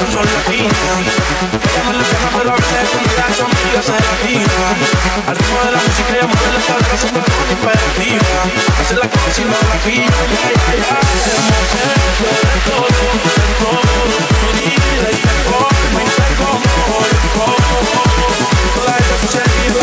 tú solo opina. Ella me ilusiona, pero a veces amiga serafina. Al ritmo de la música ella mueve la cadera, siempre con imperativa. Hace la cosa y no la pilla, ya, ya, ya. Hacemos todo, de todo. Dile como. Toda esta sucedida,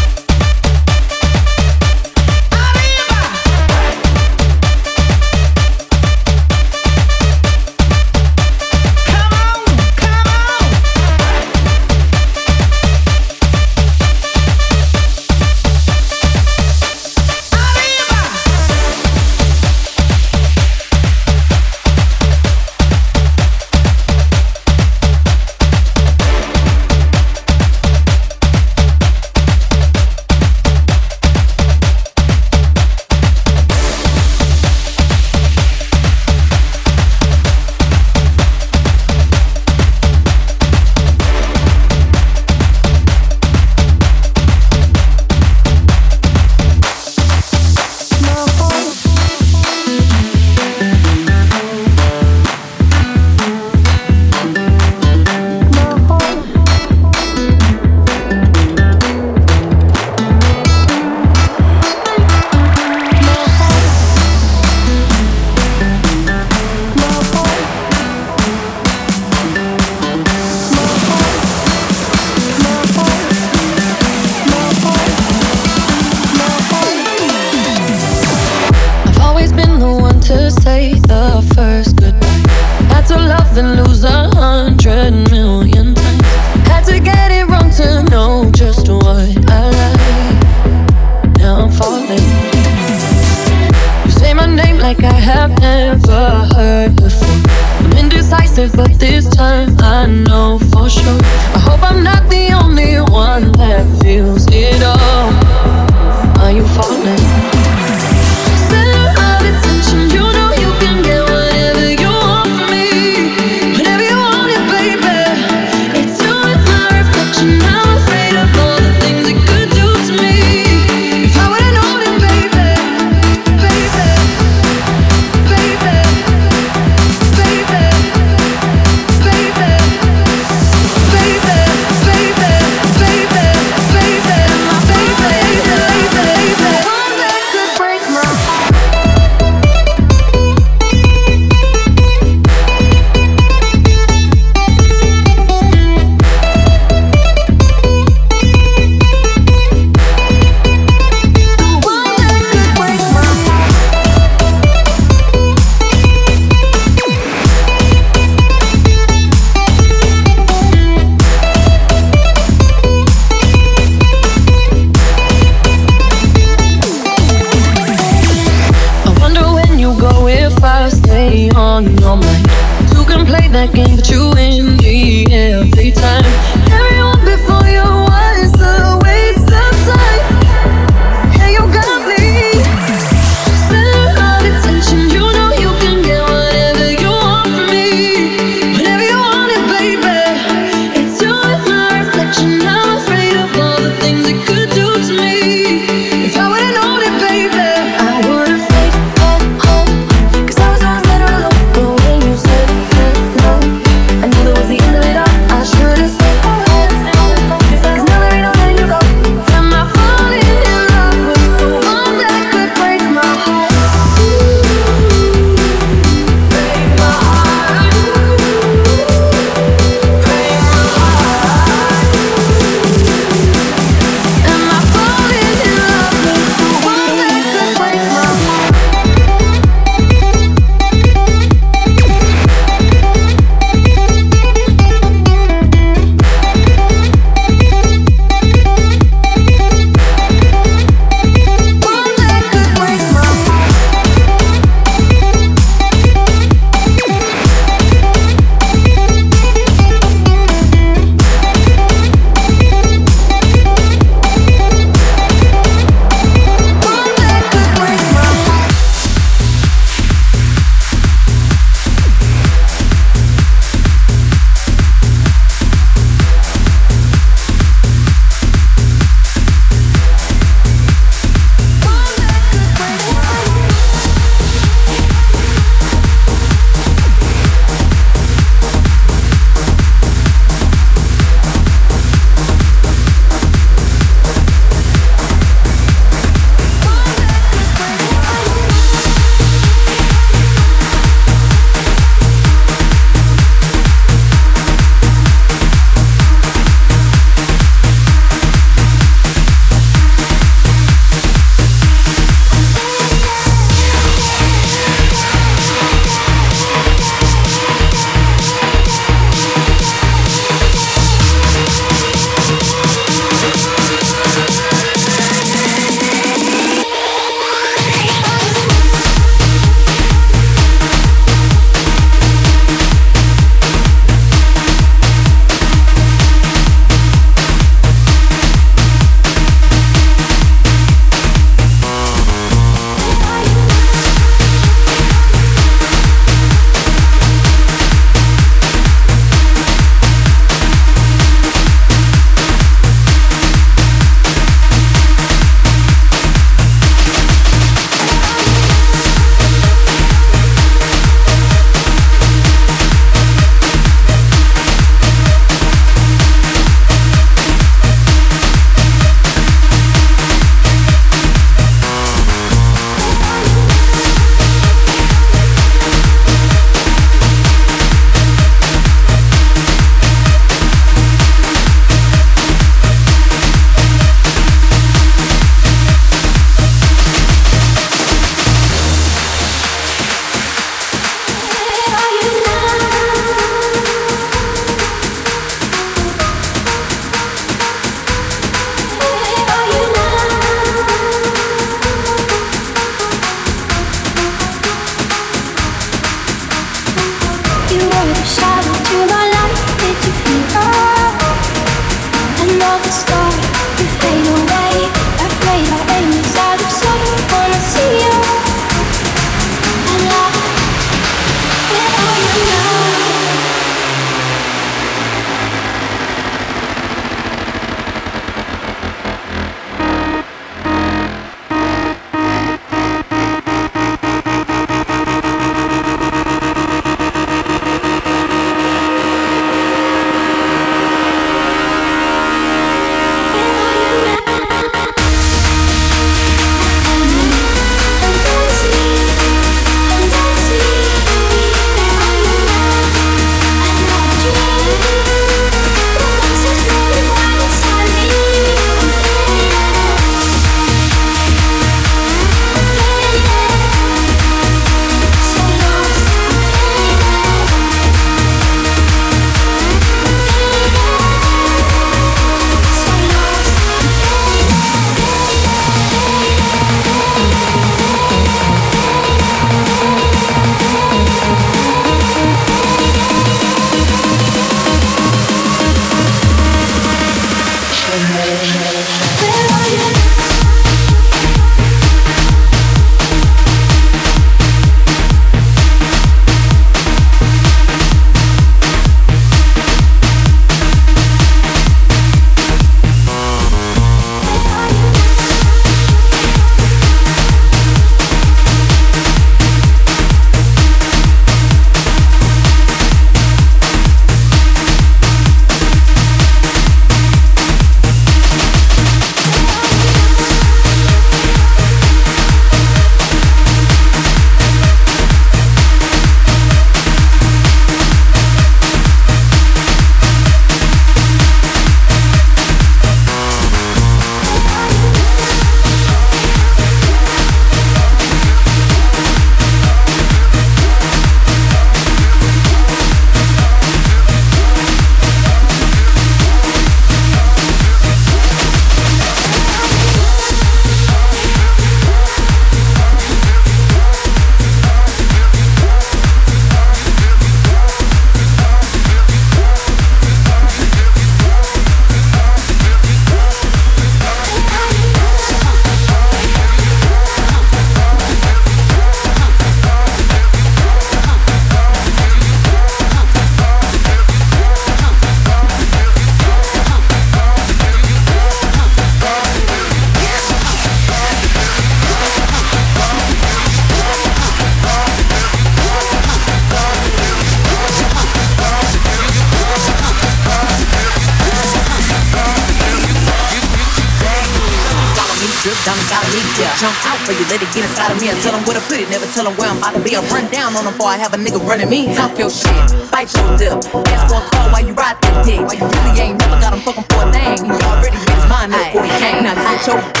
before I put it. never tell him where I'm about to be a run down on him for I have a nigga running me. Talk your shit, bite your lip. Ask for a call while you ride that dick. You really ain't never got him fucking for a thing. He already made his mind up before he came. Now get your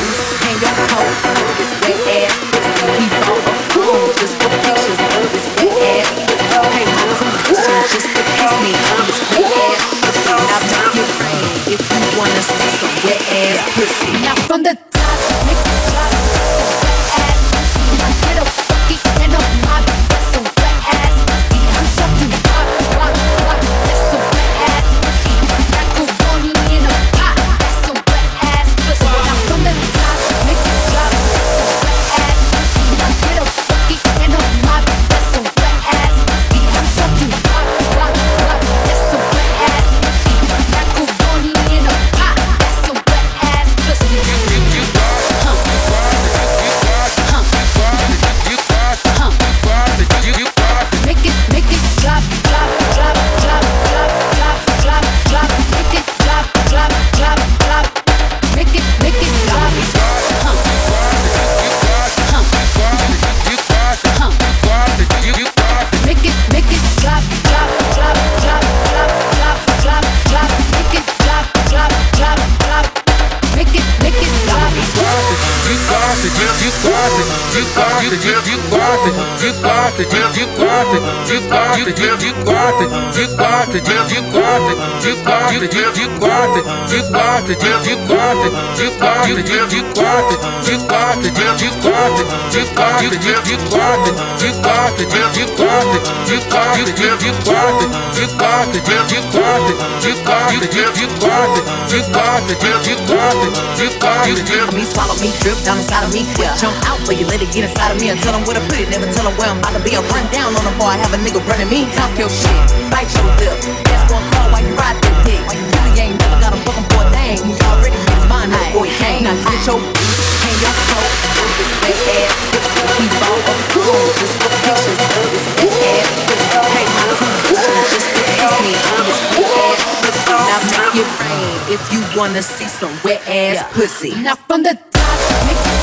me. And tell them where to put it, never tell them where I'm about to be. I run down on them before I have a nigga running me. Talk your shit, bite your lip. That's one call while you ride that dick. You really ain't never got him fucking for a thing. He already his mind before he came. Now get your hang your coat. This wet ass, he bought a cool just for pictures of this wet ass. Hey, my two just to kiss me on this wet ass. Now make it rain if you wanna see some wet ass pussy. Now from the top,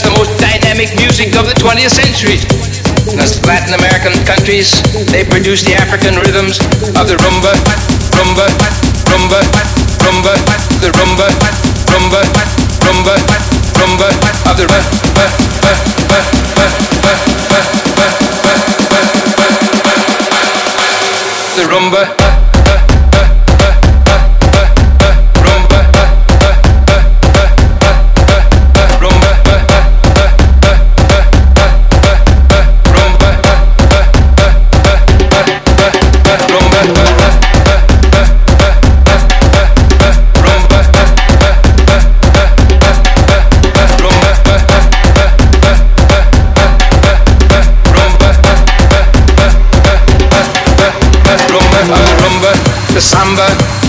have the most dynamic music of the 20th century. In the Latin American countries, they produce the African rhythms of the rumba, rumba, rumba, rumba, the rumba, rumba, rumba, rumba of the rumba, the rumba. the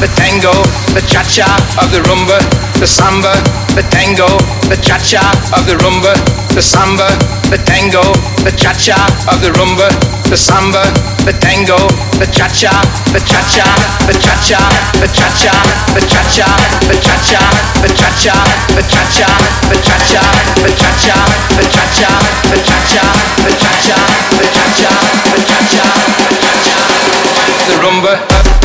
the tango, the cha-cha of the rumba, the samba, the tango, the cha-cha of the rumba, the samba, the tango, the cha-cha of the rumba, the samba, the tango, the cha-cha, the cha-cha, the cha-cha, the cha-cha, the cha-cha, the cha-cha, the cha-cha, the cha-cha, the cha-cha, the cha-cha, the cha-cha, the cha-cha, the cha-cha, the cha-cha, the cha-cha, the cha-cha, the rumba.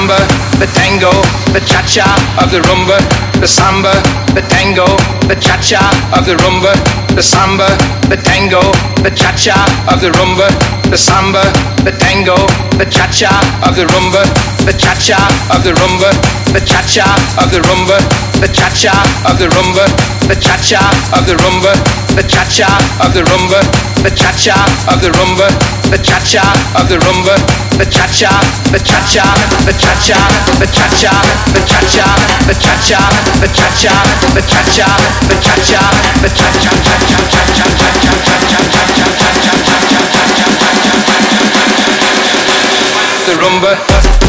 The samba, the tango, the cha-cha of the rumba, the samba, the tango, the cha-cha of the rumba, the samba, the tango, the cha-cha of the rumba, the samba, the tango, the cha-cha of the rumba, the cha-cha of the rumba, the cha-cha of the rumba, the cha-cha of the rumba, the cha-cha of the rumba, the cha-cha of the rumba, the cha-cha of the rumba, the cha-cha of the rumba, the cha-cha, the cha-cha the cha-cha, the cha-cha, the cha-cha, the cha-cha, the cha-cha, the cha-cha, the cha-cha, the cha-cha, cha-cha, cha-cha, cha-cha, cha-cha, cha-cha, cha-cha, cha-cha, the rumba.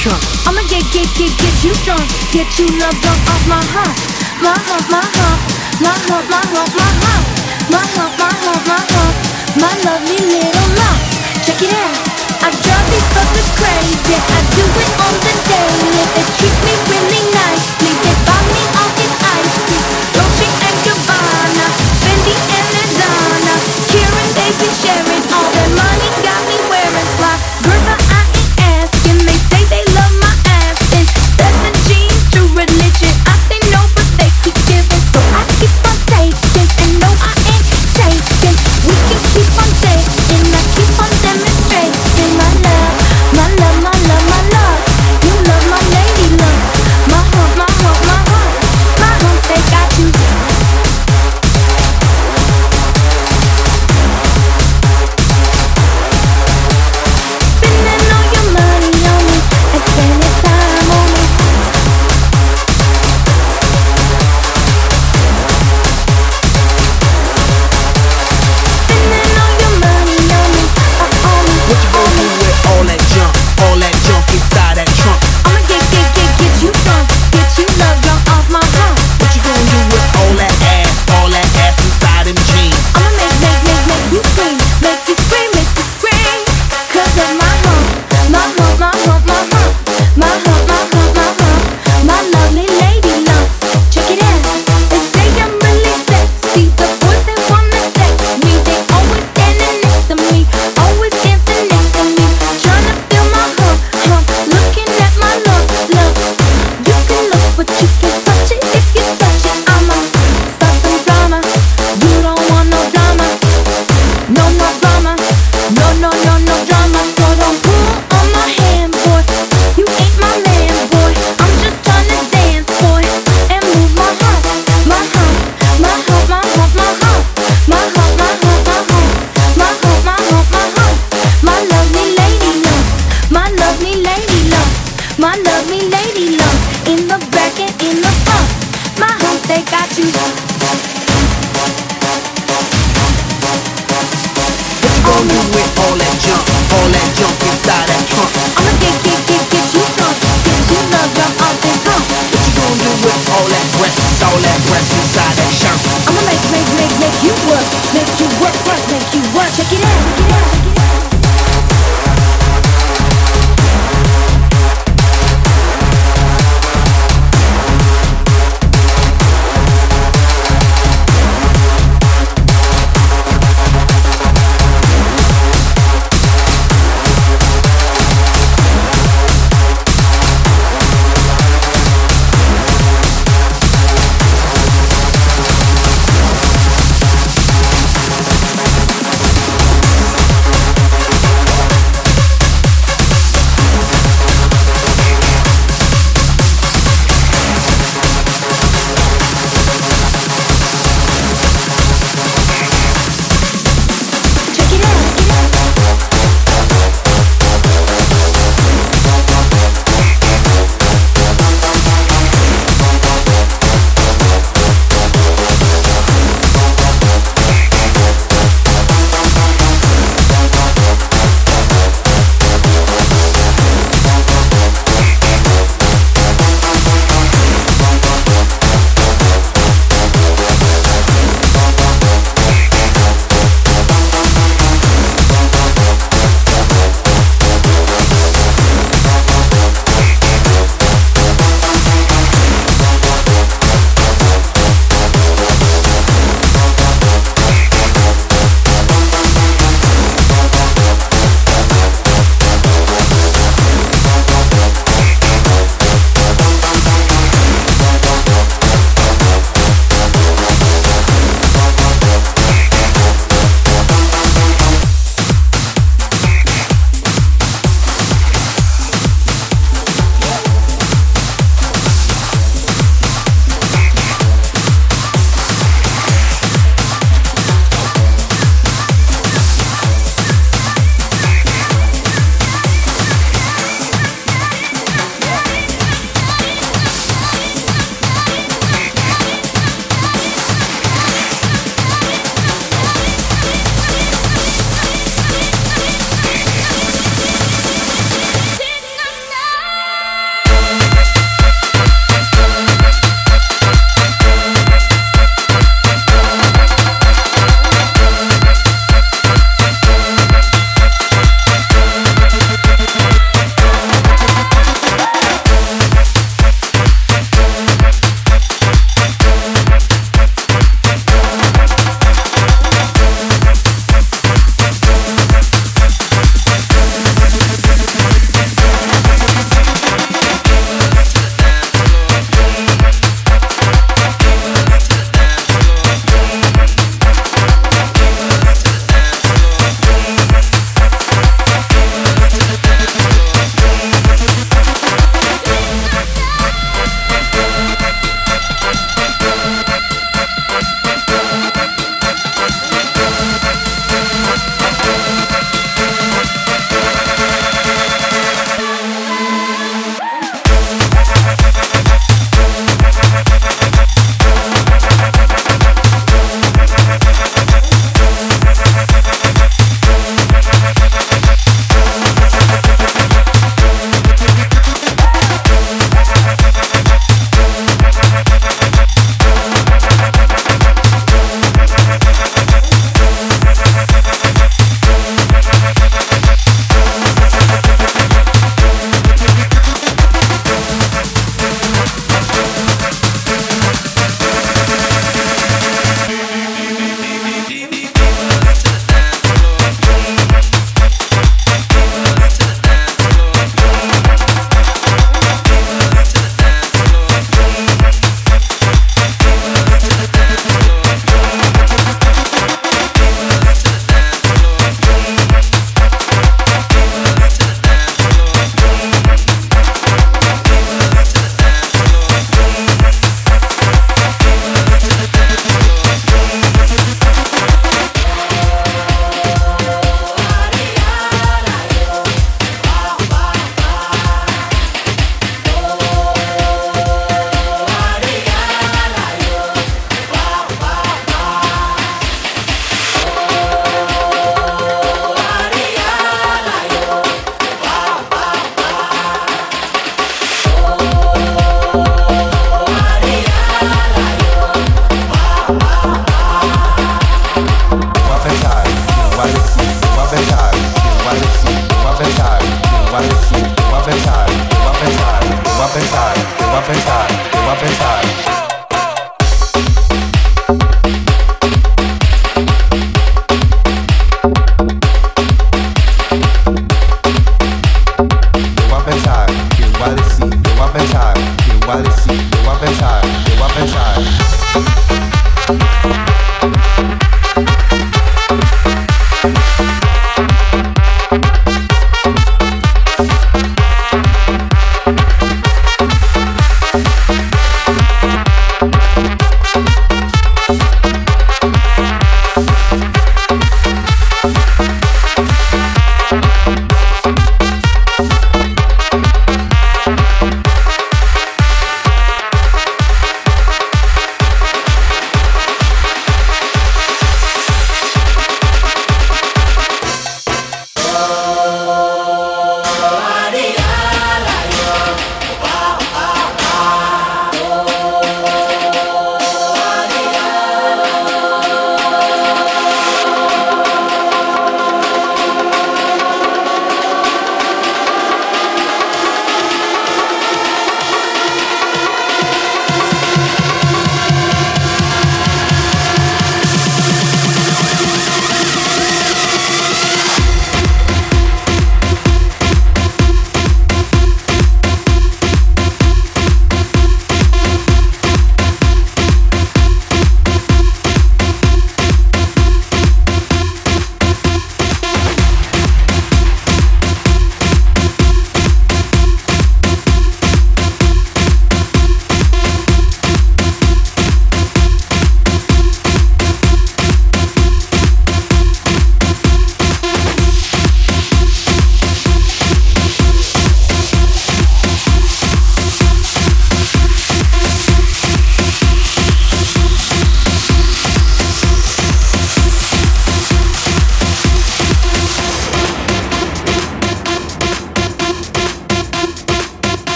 Trunk. I'ma get, get, get, get you drunk. Get you love drunk off my heart. My heart, my heart. My heart, my heart, my heart. My heart, my heart, my heart. My lovely little mouth. Check it out. I drive these fuckers crazy. I do it on the daily. They treat me really nicely. They buy me all this ice cream. Dolce and Gabbana. Fendi and Ladonna. Kieran, they be